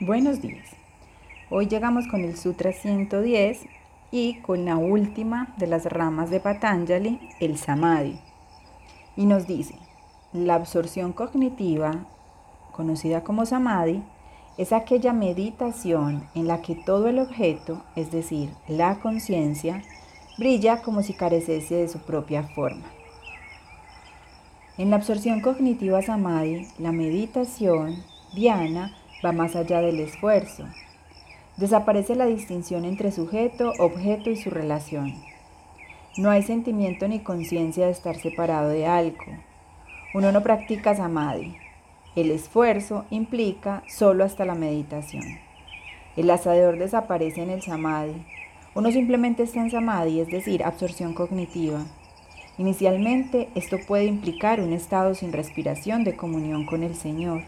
Buenos días. Hoy llegamos con el Sutra 110 y con la última de las ramas de Patanjali, el Samadhi. Y nos dice, la absorción cognitiva, conocida como Samadhi, es aquella meditación en la que todo el objeto, es decir, la conciencia, brilla como si careciese de su propia forma. En la absorción cognitiva Samadhi, la meditación, Dhyana, va más allá del esfuerzo. Desaparece la distinción entre sujeto, objeto y su relación. No hay sentimiento ni conciencia de estar separado de algo. Uno no practica samadhi. El esfuerzo implica solo hasta la meditación. El asador desaparece en el samadhi. Uno simplemente está en samadhi, es decir, absorción cognitiva. Inicialmente, esto puede implicar un estado sin respiración de comunión con el Señor.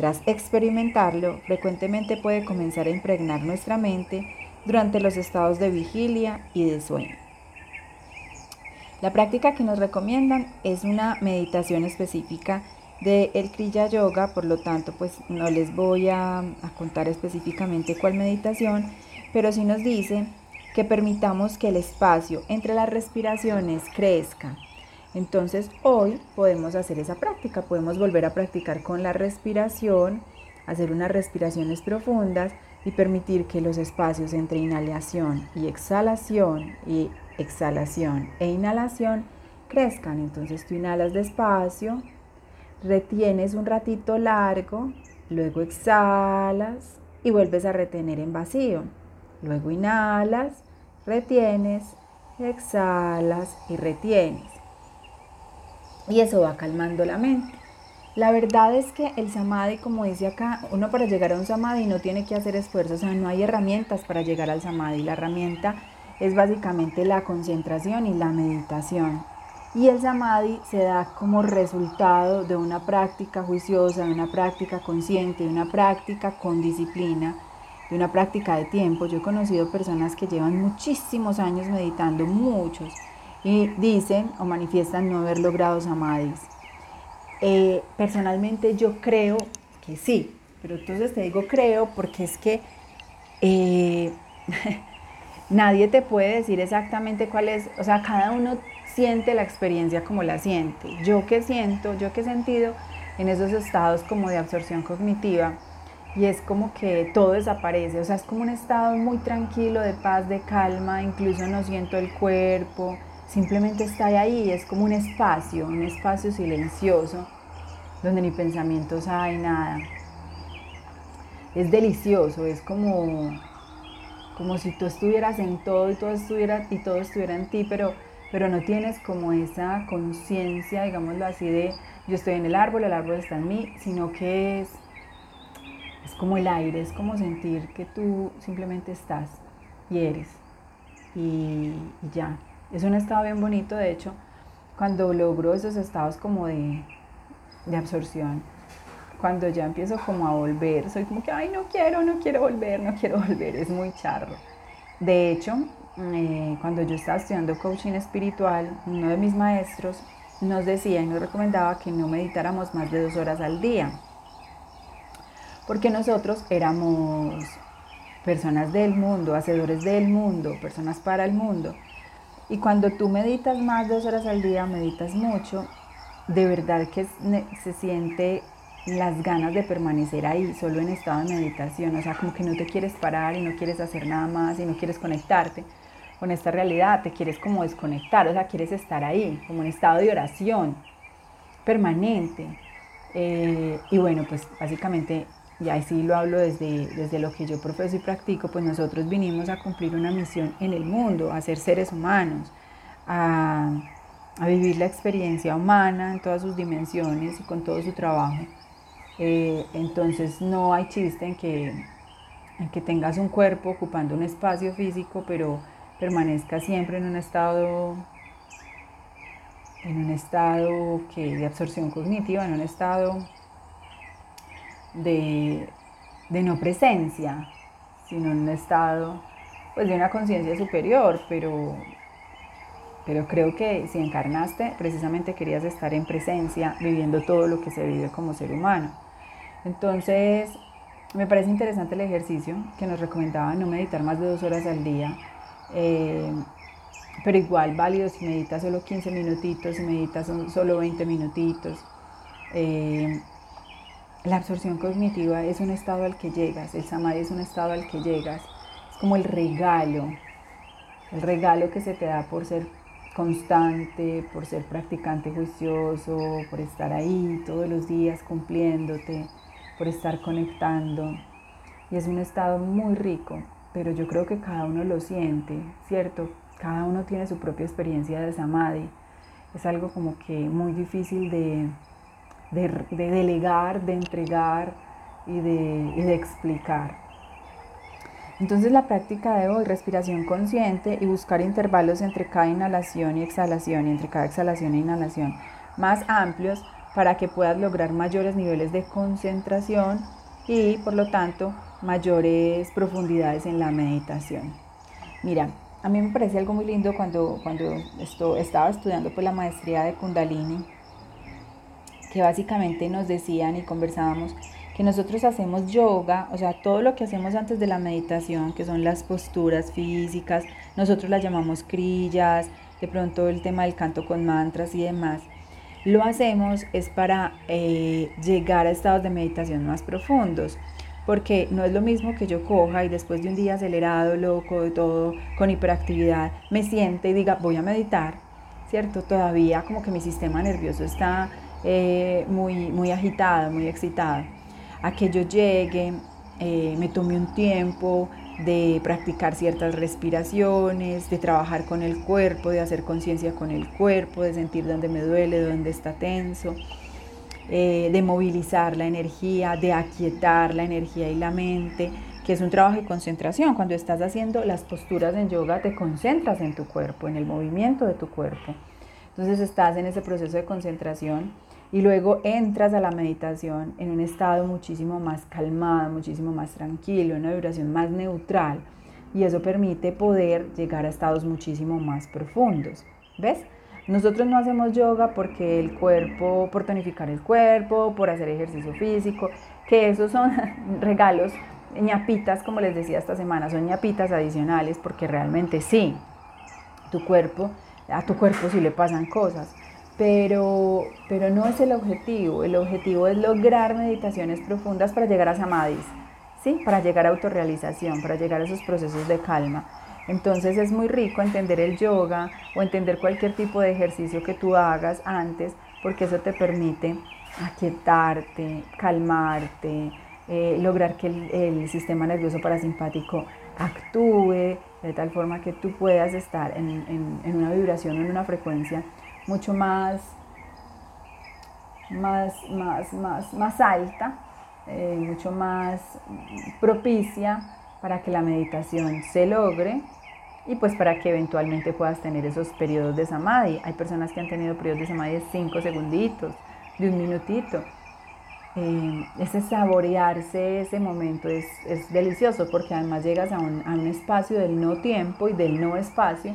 Tras experimentarlo, frecuentemente puede comenzar a impregnar nuestra mente durante los estados de vigilia y de sueño. La práctica que nos recomiendan es una meditación específica del el Kriya Yoga, por lo tanto, pues no les voy a, a contar específicamente cuál meditación, pero sí nos dice que permitamos que el espacio entre las respiraciones crezca entonces hoy podemos hacer esa práctica, podemos volver a practicar con la respiración, hacer unas respiraciones profundas y permitir que los espacios entre inhalación y exhalación y exhalación e inhalación crezcan. Entonces tú inhalas despacio, retienes un ratito largo, luego exhalas y vuelves a retener en vacío. Luego inhalas, retienes, exhalas y retienes y eso va calmando la mente. La verdad es que el samadhi, como dice acá, uno para llegar a un samadhi no tiene que hacer esfuerzos, o sea, no hay herramientas para llegar al samadhi. La herramienta es básicamente la concentración y la meditación. Y el samadhi se da como resultado de una práctica juiciosa, de una práctica consciente, de una práctica con disciplina, de una práctica de tiempo. Yo he conocido personas que llevan muchísimos años meditando, muchos, y dicen o manifiestan no haber logrado samadhis. Eh, personalmente yo creo que sí, pero entonces te digo creo porque es que eh, nadie te puede decir exactamente cuál es, o sea, cada uno siente la experiencia como la siente. Yo que siento, yo que he sentido en esos estados como de absorción cognitiva, y es como que todo desaparece, o sea, es como un estado muy tranquilo, de paz, de calma, incluso no siento el cuerpo, simplemente está ahí, es como un espacio, un espacio silencioso, donde ni pensamientos hay, nada. Es delicioso, es como, como si tú estuvieras en todo y todo estuviera, y todo estuviera en ti, pero, pero no tienes como esa conciencia, digámoslo así, de yo estoy en el árbol, el árbol está en mí, sino que es, es como el aire, es como sentir que tú simplemente estás y eres y ya. Es un estado bien bonito, de hecho, cuando logro esos estados como de, absorción, cuando ya empiezo como a volver, soy como que, ay, no quiero, no quiero volver, no quiero volver, es muy charro. De hecho, eh, cuando yo estaba estudiando coaching espiritual, uno de mis maestros nos decía y nos recomendaba que no meditáramos más de dos horas al día, porque nosotros éramos personas del mundo, hacedores del mundo, personas para el mundo, y cuando tú meditas más dos horas al día, meditas mucho, de verdad que se siente las ganas de permanecer ahí, solo en estado de meditación, o sea, como que no te quieres parar y no quieres hacer nada más y no quieres conectarte con esta realidad, te quieres como desconectar, o sea, quieres estar ahí, como en estado de oración permanente. Eh, y bueno, pues básicamente y ahí sí lo hablo desde, desde lo que yo profeso y practico, pues nosotros vinimos a cumplir una misión en el mundo, a ser seres humanos, a, vivir la experiencia humana en todas sus dimensiones y con todo su trabajo. Eh, entonces no hay chiste en que, en que tengas un cuerpo ocupando un espacio físico, pero permanezca siempre en un estado en un estado que, de absorción cognitiva, en un estado de, no presencia, sino en un estado pues, de una conciencia superior, pero, pero creo que si encarnaste, precisamente querías estar en presencia, viviendo todo lo que se vive como ser humano. Entonces, me parece interesante el ejercicio que nos recomendaba no meditar más de dos horas al día. Eh, pero igual válido si meditas solo 15 minutitos, si meditas solo 20 minutitos. Eh, la absorción cognitiva es un estado al que llegas, el samadhi es un estado al que llegas, es como el regalo, el regalo que se te da por ser constante, por ser practicante juicioso, por estar ahí todos los días cumpliéndote, por estar conectando. Y es un estado muy rico, pero yo creo que cada uno lo siente, ¿cierto? Cada uno tiene su propia experiencia de samadhi. Es algo como que muy difícil de, delegar, de entregar y de, y de explicar. Entonces la práctica de hoy, respiración consciente y buscar intervalos entre cada inhalación y exhalación y entre cada exhalación e inhalación más amplios para que puedas lograr mayores niveles de concentración y por lo tanto mayores profundidades en la meditación. Mira, a mí me parece algo muy lindo cuando, cuando esto, estaba estudiando pues, la maestría de Kundalini, que básicamente nos decían y conversábamos que nosotros hacemos yoga, o sea, todo lo que hacemos antes de la meditación, que son las posturas físicas, nosotros las llamamos crillas, de pronto el tema del canto con mantras y demás, lo hacemos es para eh, llegar a estados de meditación más profundos porque no es lo mismo que yo coja y después de un día acelerado, loco, de todo, con hiperactividad, me siente y diga, voy a meditar, ¿cierto? Todavía como que mi sistema nervioso está eh, muy, muy agitado, muy excitado. A que yo llegue, eh, me tome un tiempo de practicar ciertas respiraciones, de trabajar con el cuerpo, de hacer conciencia con el cuerpo, de sentir dónde me duele, dónde está tenso eh, de movilizar la energía, de aquietar la energía y la mente, que es un trabajo de concentración. Cuando estás haciendo las posturas en yoga, te concentras en tu cuerpo, en el movimiento de tu cuerpo. Entonces estás en ese proceso de concentración y luego entras a la meditación en un estado muchísimo más calmado, muchísimo más tranquilo, una vibración más neutral y eso permite poder llegar a estados muchísimo más profundos. ¿Ves? Nosotros no hacemos yoga porque el cuerpo, por tonificar el cuerpo, por hacer ejercicio físico, que esos son regalos, ñapitas, como les decía esta semana, son ñapitas adicionales porque realmente sí, tu cuerpo, a tu cuerpo sí le pasan cosas, pero, pero no es el objetivo, el objetivo es lograr meditaciones profundas para llegar a samadhis, ¿sí? para llegar a autorrealización, para llegar a esos procesos de calma. Entonces es muy rico entender el yoga o entender cualquier tipo de ejercicio que tú hagas antes, porque eso te permite aquietarte, calmarte, eh, lograr que el, sistema nervioso parasimpático actúe de tal forma que tú puedas estar en, una vibración, en una frecuencia mucho más, más, más, más, más alta, eh, mucho más propicia para que la meditación se logre y pues para que eventualmente puedas tener esos periodos de samadhi. Hay personas que han tenido periodos de samadhi de 5 segunditos, de un minutito. Eh, ese saborearse ese momento es, es, delicioso porque además llegas a un, a un espacio del no tiempo y del no espacio.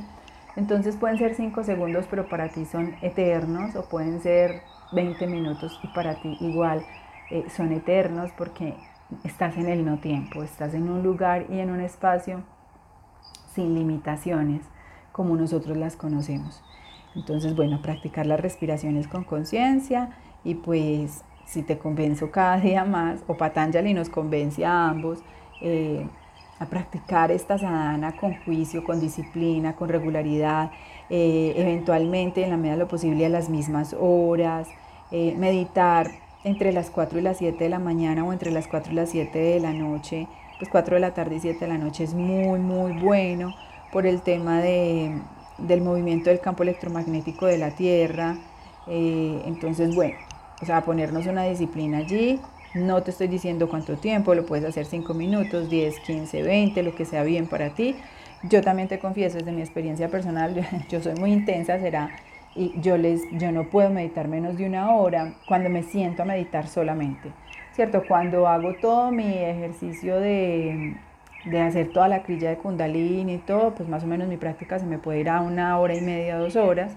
Entonces pueden ser 5 segundos, pero para ti son eternos, o pueden ser 20 minutos y para ti igual eh, son eternos porque estás en el no tiempo, estás en un lugar y en un espacio sin limitaciones como nosotros las conocemos. Entonces, bueno, practicar las respiraciones con conciencia y pues si te convenzo cada día más, o Patanjali nos convence a ambos, eh, a practicar esta sadhana con juicio, con disciplina, con regularidad, eh, eventualmente en la medida de lo posible a las mismas horas, eh, meditar entre las 4 y las 7 de la mañana o entre las 4 y las 7 de la noche, pues 4 de la tarde y 7 de la noche es muy, muy bueno por el tema de, del movimiento del campo electromagnético de la Tierra. Eh, entonces, bueno, o sea, ponernos una disciplina allí. No te estoy diciendo cuánto tiempo, lo puedes hacer 5 minutos, 10, 15, 20, lo que sea bien para ti. Yo también te confieso desde mi experiencia personal, yo soy muy intensa, será, y yo, les, yo no puedo meditar menos de una hora cuando me siento a meditar solamente. ¿cierto? Cuando hago todo mi ejercicio de, hacer toda la crilla de kundalini y todo, pues más o menos mi práctica se me puede ir a una hora y media, dos horas.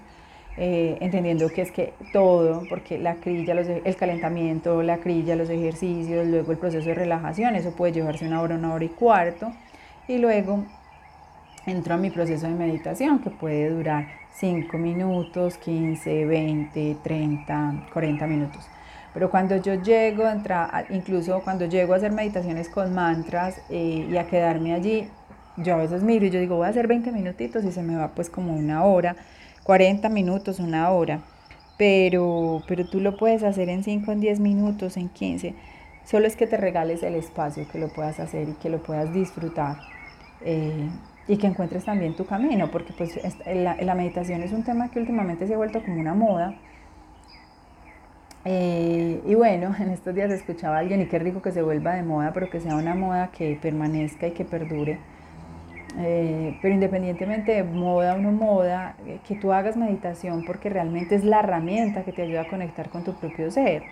Eh, entendiendo que es que todo, porque la crilla, el calentamiento, la crilla, los ejercicios, luego el proceso de relajación, eso puede llevarse una hora, una hora y cuarto, y luego entro a mi proceso de meditación que puede durar 5 minutos, 15, 20, 30, 40 minutos. Pero cuando yo llego, incluso cuando llego a hacer meditaciones con mantras eh, y a quedarme allí, yo a veces miro y yo digo, voy a hacer 20 minutitos y se me va pues como una hora. 40 minutos, una hora, pero, pero tú lo puedes hacer en 5, en 10 minutos, en 15. Solo es que te regales el espacio, que lo puedas hacer y que lo puedas disfrutar. Eh, y que encuentres también tu camino, porque pues la, la, meditación es un tema que últimamente se ha vuelto como una moda. Eh, y bueno, en estos días escuchaba a alguien y qué rico que se vuelva de moda, pero que sea una moda que permanezca y que perdure eh, pero independientemente de moda o no moda, eh, que tú hagas meditación porque realmente es la herramienta que te ayuda a conectar con tu propio ser.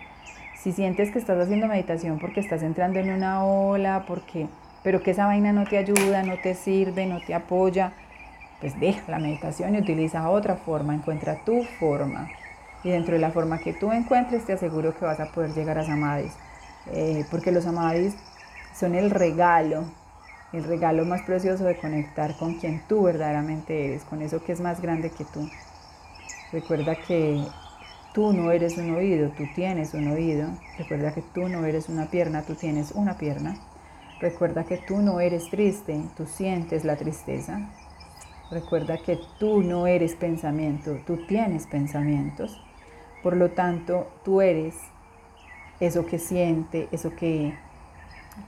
Si sientes que estás haciendo meditación porque estás entrando en una ola, porque, pero que esa vaina no te ayuda, no te sirve, no te apoya, pues deja la meditación y utiliza otra forma, encuentra tu forma. Y dentro de la forma que tú encuentres, te aseguro que vas a poder llegar a samadhis. Eh, porque los samadhis son el regalo el regalo más precioso de conectar con quien tú verdaderamente eres, con eso que es más grande que tú. Recuerda que tú no eres un oído, tú tienes un oído. Recuerda que tú no eres una pierna, tú tienes una pierna. Recuerda que tú no eres triste, tú sientes la tristeza. Recuerda que tú no eres pensamiento, tú tienes pensamientos. Por lo tanto, tú eres eso que siente, eso que,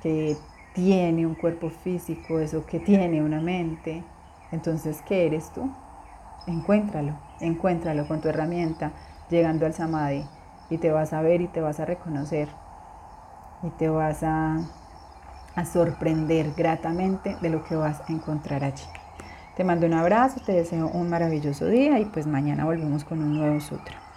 que tiene un cuerpo físico, eso que tiene una mente. Entonces, ¿qué eres tú? Encuéntralo, encuéntralo con tu herramienta, llegando al samadhi, y te vas a ver y te vas a reconocer, y te vas a, a sorprender gratamente de lo que vas a encontrar allí. Te mando un abrazo, te deseo un maravilloso día y pues mañana volvemos con un nuevo sutra.